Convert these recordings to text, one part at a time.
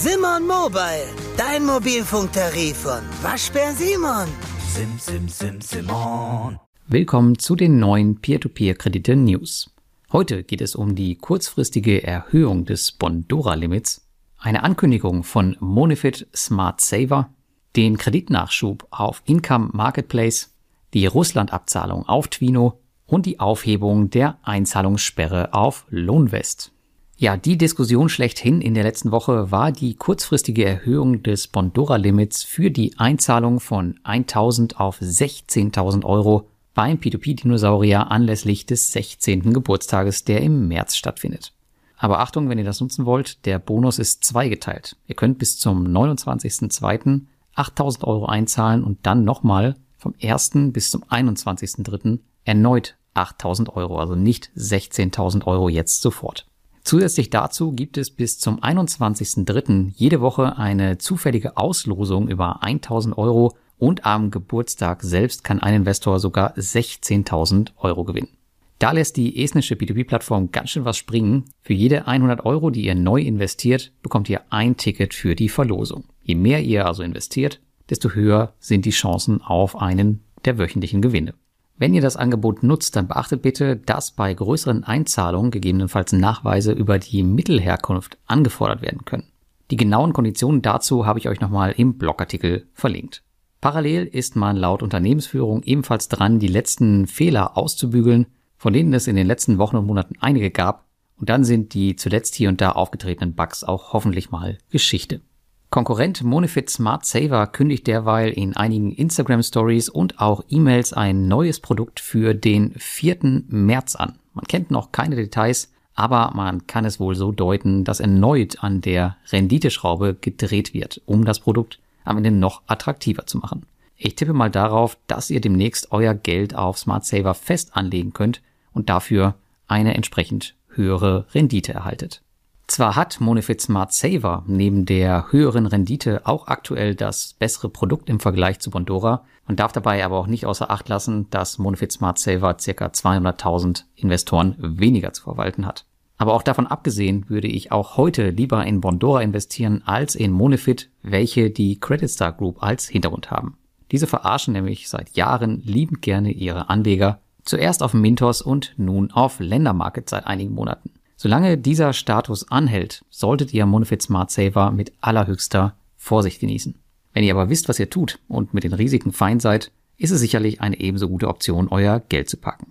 Simon Mobile, dein Mobilfunktarif von Waschbär Simon. Sim, sim, sim, Simon. Willkommen zu den neuen Peer-to-Peer-Kredite-News. Heute geht es um die kurzfristige Erhöhung des Bondora-Limits, eine Ankündigung von Monifit Smart Saver, den Kreditnachschub auf Income Marketplace, die Russland-Abzahlung auf Twino und die Aufhebung der Einzahlungssperre auf Lohnvest. Ja, die Diskussion schlechthin in der letzten Woche war die kurzfristige Erhöhung des Bondora-Limits für die Einzahlung von 1000 auf 16.000 Euro beim P2P-Dinosaurier anlässlich des 16. Geburtstages, der im März stattfindet. Aber Achtung, wenn ihr das nutzen wollt, der Bonus ist zweigeteilt. Ihr könnt bis zum 29.02. 8000 Euro einzahlen und dann nochmal vom 1. bis zum 21.03. erneut 8000 Euro, also nicht 16.000 Euro jetzt sofort. Zusätzlich dazu gibt es bis zum 21.03. jede Woche eine zufällige Auslosung über 1000 Euro und am Geburtstag selbst kann ein Investor sogar 16.000 Euro gewinnen. Da lässt die estnische B2B-Plattform ganz schön was springen. Für jede 100 Euro, die ihr neu investiert, bekommt ihr ein Ticket für die Verlosung. Je mehr ihr also investiert, desto höher sind die Chancen auf einen der wöchentlichen Gewinne. Wenn ihr das Angebot nutzt, dann beachtet bitte, dass bei größeren Einzahlungen gegebenenfalls Nachweise über die Mittelherkunft angefordert werden können. Die genauen Konditionen dazu habe ich euch nochmal im Blogartikel verlinkt. Parallel ist man laut Unternehmensführung ebenfalls dran, die letzten Fehler auszubügeln, von denen es in den letzten Wochen und Monaten einige gab, und dann sind die zuletzt hier und da aufgetretenen Bugs auch hoffentlich mal Geschichte. Konkurrent Monifit Smart Saver kündigt derweil in einigen Instagram Stories und auch E-Mails ein neues Produkt für den 4. März an. Man kennt noch keine Details, aber man kann es wohl so deuten, dass erneut an der Renditeschraube gedreht wird, um das Produkt am Ende noch attraktiver zu machen. Ich tippe mal darauf, dass ihr demnächst euer Geld auf Smart Saver fest anlegen könnt und dafür eine entsprechend höhere Rendite erhaltet. Zwar hat Monifit Smart Saver neben der höheren Rendite auch aktuell das bessere Produkt im Vergleich zu Bondora, man darf dabei aber auch nicht außer Acht lassen, dass Monifit Smart Saver ca. 200.000 Investoren weniger zu verwalten hat. Aber auch davon abgesehen würde ich auch heute lieber in Bondora investieren als in Monifit, welche die Credit Star Group als Hintergrund haben. Diese verarschen nämlich seit Jahren liebend gerne ihre Anleger, zuerst auf Mintos und nun auf Ländermarket seit einigen Monaten. Solange dieser Status anhält, solltet ihr Monofit Smart Saver mit allerhöchster Vorsicht genießen. Wenn ihr aber wisst, was ihr tut und mit den Risiken fein seid, ist es sicherlich eine ebenso gute Option, euer Geld zu packen.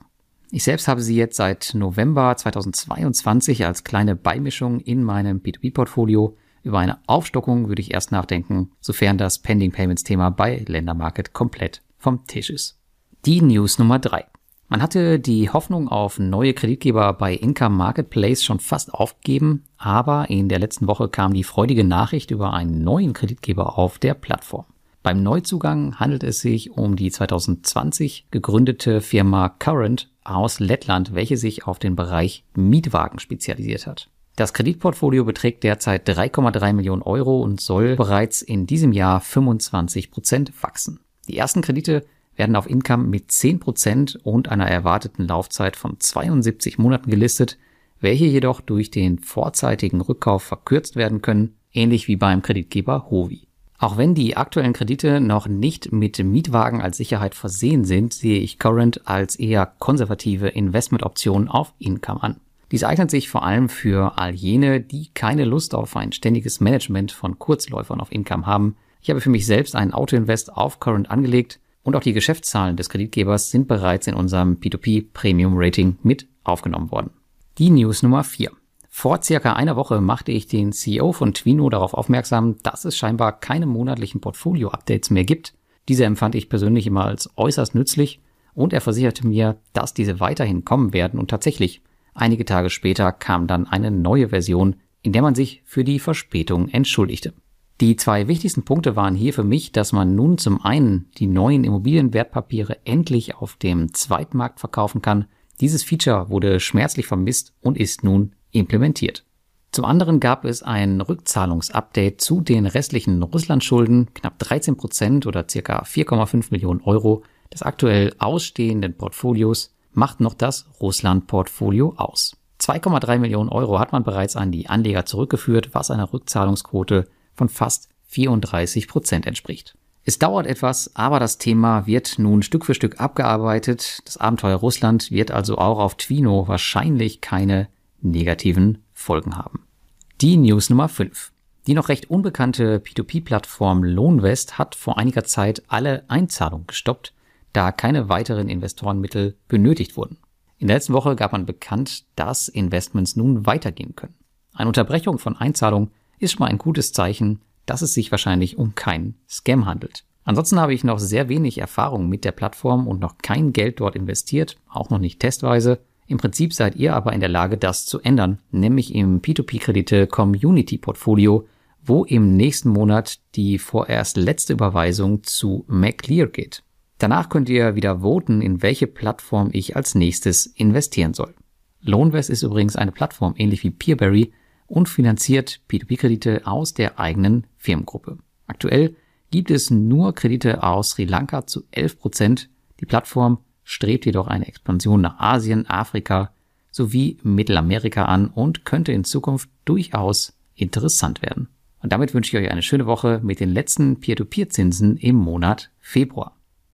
Ich selbst habe sie jetzt seit November 2022 als kleine Beimischung in meinem B2B-Portfolio. Über eine Aufstockung würde ich erst nachdenken, sofern das Pending Payments Thema bei Ländermarket komplett vom Tisch ist. Die News Nummer drei. Man hatte die Hoffnung auf neue Kreditgeber bei Income Marketplace schon fast aufgegeben, aber in der letzten Woche kam die freudige Nachricht über einen neuen Kreditgeber auf der Plattform. Beim Neuzugang handelt es sich um die 2020 gegründete Firma Current aus Lettland, welche sich auf den Bereich Mietwagen spezialisiert hat. Das Kreditportfolio beträgt derzeit 3,3 Millionen Euro und soll bereits in diesem Jahr 25 Prozent wachsen. Die ersten Kredite werden auf Income mit 10% und einer erwarteten Laufzeit von 72 Monaten gelistet, welche jedoch durch den vorzeitigen Rückkauf verkürzt werden können, ähnlich wie beim Kreditgeber Hovi. Auch wenn die aktuellen Kredite noch nicht mit Mietwagen als Sicherheit versehen sind, sehe ich Current als eher konservative Investmentoption auf Income an. Dies eignet sich vor allem für all jene, die keine Lust auf ein ständiges Management von Kurzläufern auf Income haben. Ich habe für mich selbst einen Autoinvest auf Current angelegt und auch die Geschäftszahlen des Kreditgebers sind bereits in unserem P2P Premium Rating mit aufgenommen worden. Die News Nummer 4. Vor circa einer Woche machte ich den CEO von Twino darauf aufmerksam, dass es scheinbar keine monatlichen Portfolio-Updates mehr gibt. Diese empfand ich persönlich immer als äußerst nützlich und er versicherte mir, dass diese weiterhin kommen werden und tatsächlich, einige Tage später kam dann eine neue Version, in der man sich für die Verspätung entschuldigte. Die zwei wichtigsten Punkte waren hier für mich, dass man nun zum einen die neuen Immobilienwertpapiere endlich auf dem Zweitmarkt verkaufen kann. Dieses Feature wurde schmerzlich vermisst und ist nun implementiert. Zum anderen gab es ein Rückzahlungsupdate zu den restlichen Russlandschulden, knapp 13 Prozent oder circa 4,5 Millionen Euro des aktuell ausstehenden Portfolios macht noch das Russland-Portfolio aus. 2,3 Millionen Euro hat man bereits an die Anleger zurückgeführt, was einer Rückzahlungsquote von fast 34 Prozent entspricht. Es dauert etwas, aber das Thema wird nun Stück für Stück abgearbeitet. Das Abenteuer Russland wird also auch auf Twino wahrscheinlich keine negativen Folgen haben. Die News Nummer 5. Die noch recht unbekannte P2P-Plattform Lohnvest hat vor einiger Zeit alle Einzahlungen gestoppt, da keine weiteren Investorenmittel benötigt wurden. In der letzten Woche gab man bekannt, dass Investments nun weitergehen können. Eine Unterbrechung von Einzahlungen ist schon mal ein gutes Zeichen, dass es sich wahrscheinlich um keinen Scam handelt. Ansonsten habe ich noch sehr wenig Erfahrung mit der Plattform und noch kein Geld dort investiert, auch noch nicht testweise. Im Prinzip seid ihr aber in der Lage, das zu ändern, nämlich im P2P-Kredite Community Portfolio wo im nächsten Monat die vorerst letzte Überweisung zu MacLear geht. Danach könnt ihr wieder voten, in welche Plattform ich als nächstes investieren soll. Loanvest ist übrigens eine Plattform ähnlich wie Peerberry und finanziert P2P-Kredite aus der eigenen Firmengruppe. Aktuell gibt es nur Kredite aus Sri Lanka zu 11 Prozent. Die Plattform strebt jedoch eine Expansion nach Asien, Afrika sowie Mittelamerika an und könnte in Zukunft durchaus interessant werden. Und damit wünsche ich euch eine schöne Woche mit den letzten Peer-to-Peer-Zinsen im Monat Februar.